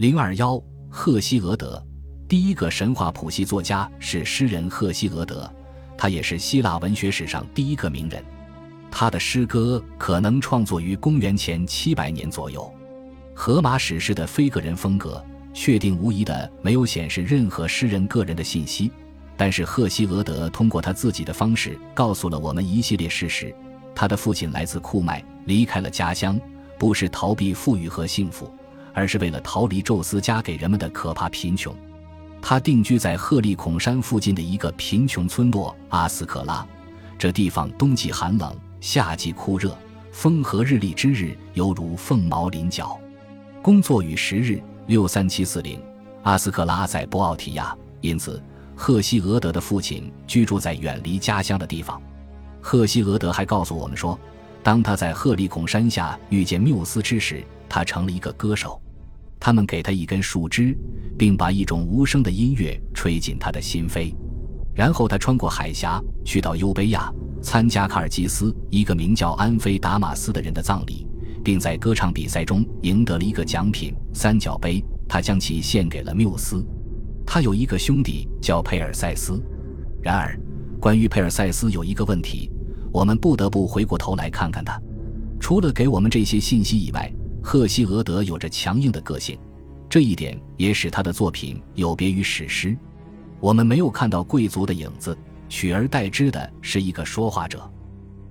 零二幺，赫西俄德，第一个神话谱系作家是诗人赫西俄德，他也是希腊文学史上第一个名人。他的诗歌可能创作于公元前七百年左右。荷马史诗的非个人风格，确定无疑的没有显示任何诗人个人的信息。但是赫西俄德通过他自己的方式告诉了我们一系列事实：他的父亲来自库麦，离开了家乡，不是逃避富裕和幸福，而是为了逃离宙斯加给人们的可怕贫穷。他定居在赫利孔山附近的一个贫穷村落阿斯克拉，这地方冬季寒冷，夏季酷热，风和日丽之日犹如凤毛麟角。工作与时日六三七四零，阿斯克拉在博奥提亚，因此。赫西俄德的父亲居住在远离家乡的地方。赫西俄德还告诉我们说，当他在赫利孔山下遇见缪斯之时，他成了一个歌手。他们给他一根树枝，并把一种无声的音乐吹进他的心扉。然后他穿过海峡，去到优卑亚，参加卡尔基斯一个名叫安菲达马斯的人的葬礼，并在歌唱比赛中赢得了一个奖品——三角杯。他将其献给了缪斯。他有一个兄弟叫佩尔塞斯，然而，关于佩尔塞斯有一个问题，我们不得不回过头来看看他。除了给我们这些信息以外，赫西俄德有着强硬的个性，这一点也使他的作品有别于史诗。我们没有看到贵族的影子，取而代之的是一个说话者。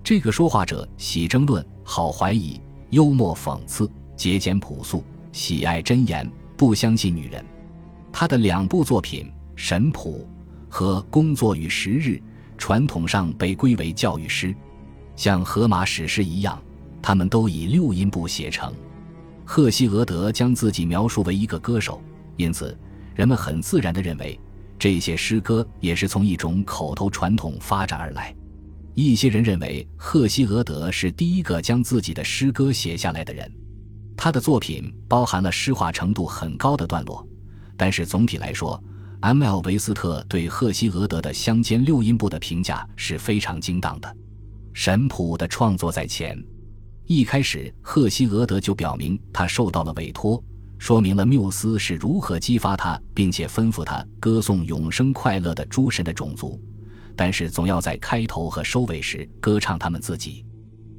这个说话者喜争论，好怀疑，幽默讽刺，节俭朴素，喜爱箴言，不相信女人。他的两部作品《神谱》和《工作与时日》传统上被归为教育诗，像荷马史诗一样，他们都以六音部写成。赫西俄德将自己描述为一个歌手，因此人们很自然地认为这些诗歌也是从一种口头传统发展而来。一些人认为赫西俄德是第一个将自己的诗歌写下来的人，他的作品包含了诗化程度很高的段落。但是总体来说，M.L. 维斯特对赫西俄德的乡间六音部的评价是非常精当的。神谱的创作在前，一开始赫西俄德就表明他受到了委托，说明了缪斯是如何激发他，并且吩咐他歌颂永生快乐的诸神的种族，但是总要在开头和收尾时歌唱他们自己。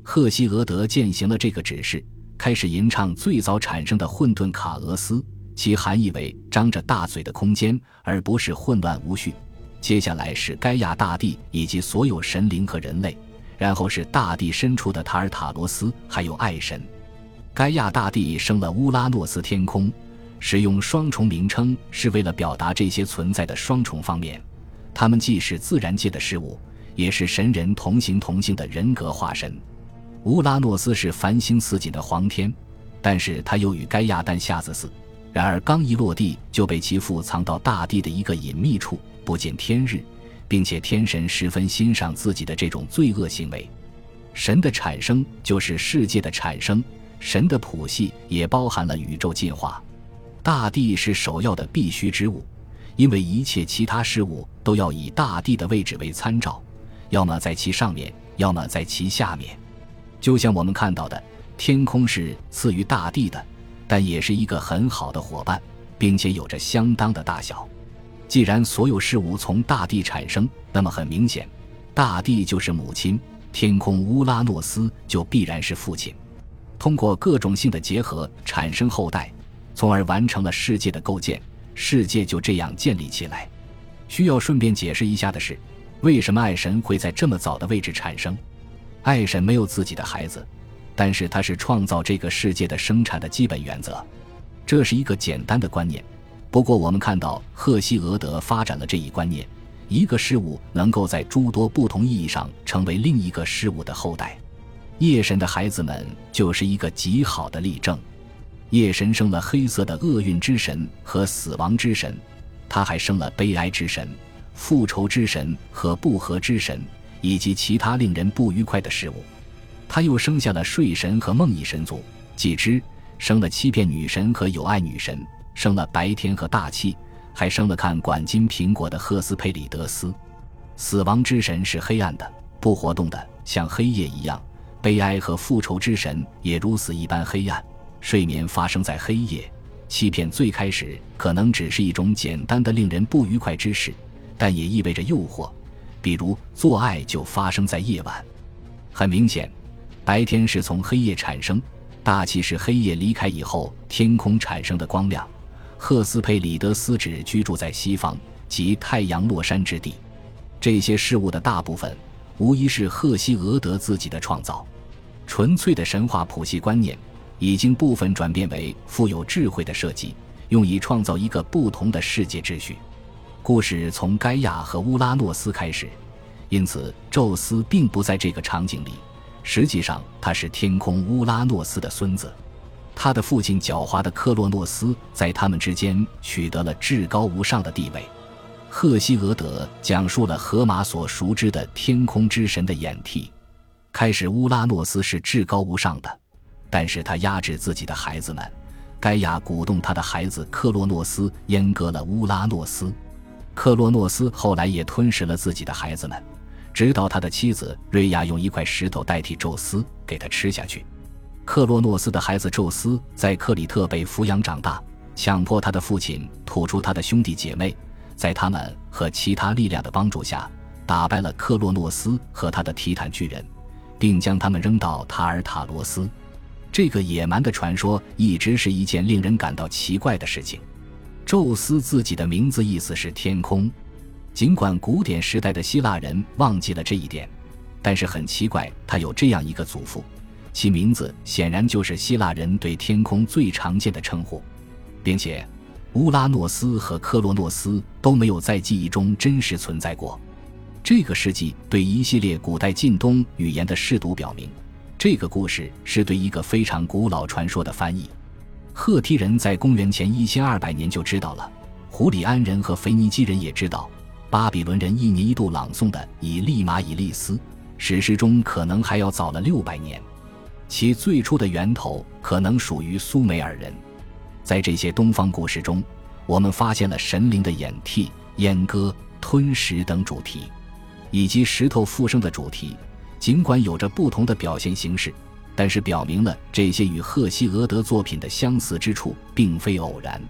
赫西俄德践行了这个指示，开始吟唱最早产生的混沌卡俄斯。其含义为张着大嘴的空间，而不是混乱无序。接下来是盖亚大地以及所有神灵和人类，然后是大地深处的塔尔塔罗斯，还有爱神。盖亚大地生了乌拉诺斯天空，使用双重名称是为了表达这些存在的双重方面。他们既是自然界的事物，也是神人同形同性的人格化身。乌拉诺斯是繁星似锦的皇天，但是他又与盖亚诞下子嗣。然而，刚一落地就被其父藏到大地的一个隐秘处，不见天日，并且天神十分欣赏自己的这种罪恶行为。神的产生就是世界的产生，神的谱系也包含了宇宙进化。大地是首要的必须之物，因为一切其他事物都要以大地的位置为参照，要么在其上面，要么在其下面。就像我们看到的，天空是赐予大地的。但也是一个很好的伙伴，并且有着相当的大小。既然所有事物从大地产生，那么很明显，大地就是母亲，天空乌拉诺斯就必然是父亲。通过各种性的结合产生后代，从而完成了世界的构建，世界就这样建立起来。需要顺便解释一下的是，为什么爱神会在这么早的位置产生？爱神没有自己的孩子。但是他是创造这个世界的生产的基本原则，这是一个简单的观念。不过我们看到赫西俄德发展了这一观念：一个事物能够在诸多不同意义上成为另一个事物的后代。夜神的孩子们就是一个极好的例证。夜神生了黑色的厄运之神和死亡之神，他还生了悲哀之神、复仇之神和不和之神，以及其他令人不愉快的事物。他又生下了睡神和梦呓神族，继之生了欺骗女神和有爱女神，生了白天和大气，还生了看管金苹果的赫斯佩里德斯。死亡之神是黑暗的、不活动的，像黑夜一样；悲哀和复仇之神也如此一般黑暗。睡眠发生在黑夜，欺骗最开始可能只是一种简单的令人不愉快之事，但也意味着诱惑，比如做爱就发生在夜晚。很明显，白天是从黑夜产生，大气是黑夜离开以后天空产生的光亮。赫斯佩里德斯指居住在西方及太阳落山之地，这些事物的大部分无疑是赫西俄德自己的创造。纯粹的神话谱系观念已经部分转变为富有智慧的设计，用以创造一个不同的世界秩序。故事从盖亚和乌拉诺斯开始，因此宙斯并不在这个场景里。实际上，他是天空乌拉诺斯的孙子。他的父亲狡猾的克洛诺斯在他们之间取得了至高无上的地位。赫西俄德讲述了荷马所熟知的天空之神的演替。开始，乌拉诺斯是至高无上的，但是他压制自己的孩子们。盖亚鼓动他的孩子克洛诺斯阉割了乌拉诺斯。克洛诺斯后来也吞噬了自己的孩子们，直到他的妻子瑞亚用一块石头代替宙斯给他吃下去。克洛诺斯的孩子宙斯在克里特被抚养长大，强迫他的父亲吐出他的兄弟姐妹，在他们和其他力量的帮助下，打败了克洛诺斯和他的提坦巨人，并将他们扔到塔尔塔罗斯。这个野蛮的传说一直是一件令人感到奇怪的事情。宙斯自己的名字意思是天空，尽管古典时代的希腊人忘记了这一点，但是很奇怪，他有这样一个祖父。其名字显然就是希腊人对天空最常见的称呼，并且乌拉诺斯和克洛诺斯都没有在记忆中真实存在过。这个事迹对一系列古代近东语言的试读表明，这个故事是对一个非常古老传说的翻译。赫梯人在公元前一千二百年就知道了，胡里安人和腓尼基人也知道，巴比伦人一年一度朗诵的《以利马以利斯》史诗中可能还要早了六百年。其最初的源头可能属于苏美尔人，在这些东方故事中，我们发现了神灵的演替、阉割、吞食等主题，以及石头复生的主题。尽管有着不同的表现形式，但是表明了这些与赫西俄德作品的相似之处并非偶然。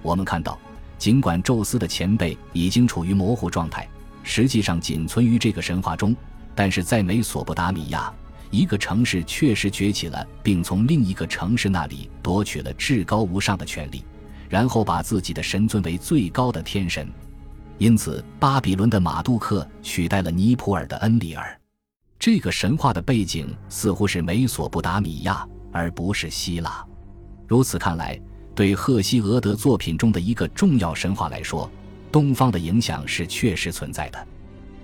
我们看到，尽管宙斯的前辈已经处于模糊状态，实际上仅存于这个神话中，但是在美索不达米亚。一个城市确实崛起了，并从另一个城市那里夺取了至高无上的权利，然后把自己的神尊为最高的天神。因此，巴比伦的马杜克取代了尼普尔的恩里尔。这个神话的背景似乎是美索不达米亚，而不是希腊。如此看来，对赫西俄德作品中的一个重要神话来说，东方的影响是确实存在的。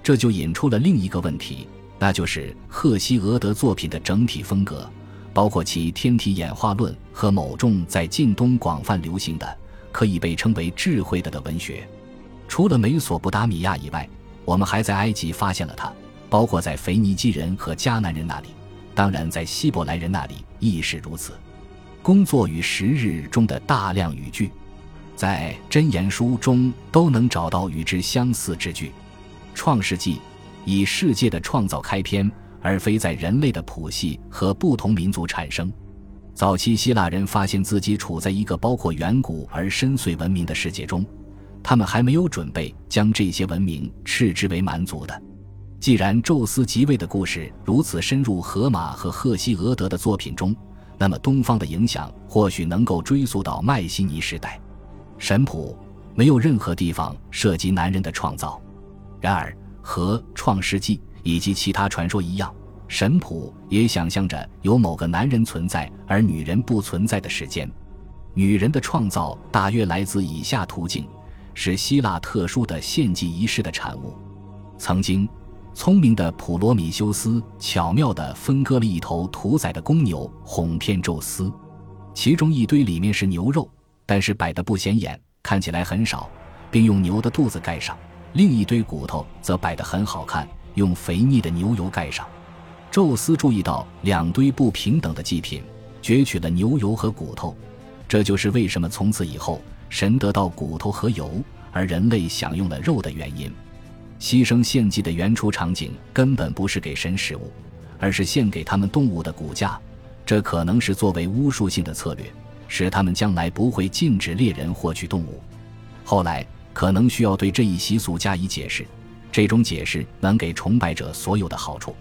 这就引出了另一个问题。那就是赫西俄德作品的整体风格，包括其天体演化论和某种在近东广泛流行的、可以被称为智慧的的文学。除了美索不达米亚以外，我们还在埃及发现了它，包括在腓尼基人和迦南人那里，当然在希伯来人那里亦是如此。工作与时日中的大量语句，在箴言书中都能找到与之相似之句，《创世纪》。以世界的创造开篇，而非在人类的谱系和不同民族产生。早期希腊人发现自己处在一个包括远古而深邃文明的世界中，他们还没有准备将这些文明斥之为蛮族的。既然宙斯即位的故事如此深入荷马和赫西俄德的作品中，那么东方的影响或许能够追溯到迈锡尼时代。神谱没有任何地方涉及男人的创造，然而。和《创世纪》以及其他传说一样，神谱也想象着有某个男人存在而女人不存在的时间。女人的创造大约来自以下途径：是希腊特殊的献祭仪式的产物。曾经，聪明的普罗米修斯巧妙地分割了一头屠宰的公牛，哄骗宙斯。其中一堆里面是牛肉，但是摆得不显眼，看起来很少，并用牛的肚子盖上。另一堆骨头则摆得很好看，用肥腻的牛油盖上。宙斯注意到两堆不平等的祭品，攫取了牛油和骨头。这就是为什么从此以后神得到骨头和油，而人类享用了肉的原因。牺牲献祭的原初场景根本不是给神食物，而是献给他们动物的骨架。这可能是作为巫术性的策略，使他们将来不会禁止猎人获取动物。后来可能需要对这一习俗加以解释，这种解释能给崇拜者所有的好处。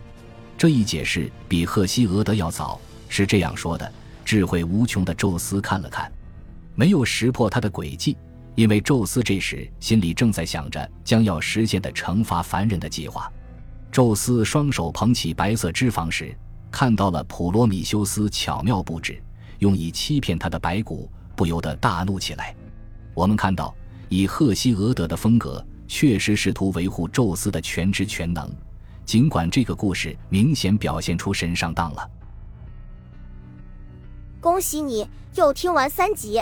这一解释比赫西俄德要早，是这样说的：智慧无穷的宙斯看了看，没有识破他的诡计，因为宙斯这时心里正在想着将要实现的惩罚凡人的计划。宙斯双手捧起白色脂肪时，看到了普罗米修斯巧妙布置，用以欺骗他的白骨，不由得大怒起来。我们看到，以赫西俄德的风格，确实试图维护宙斯的全知全能，尽管这个故事明显表现出神上当了。恭喜你又听完三集，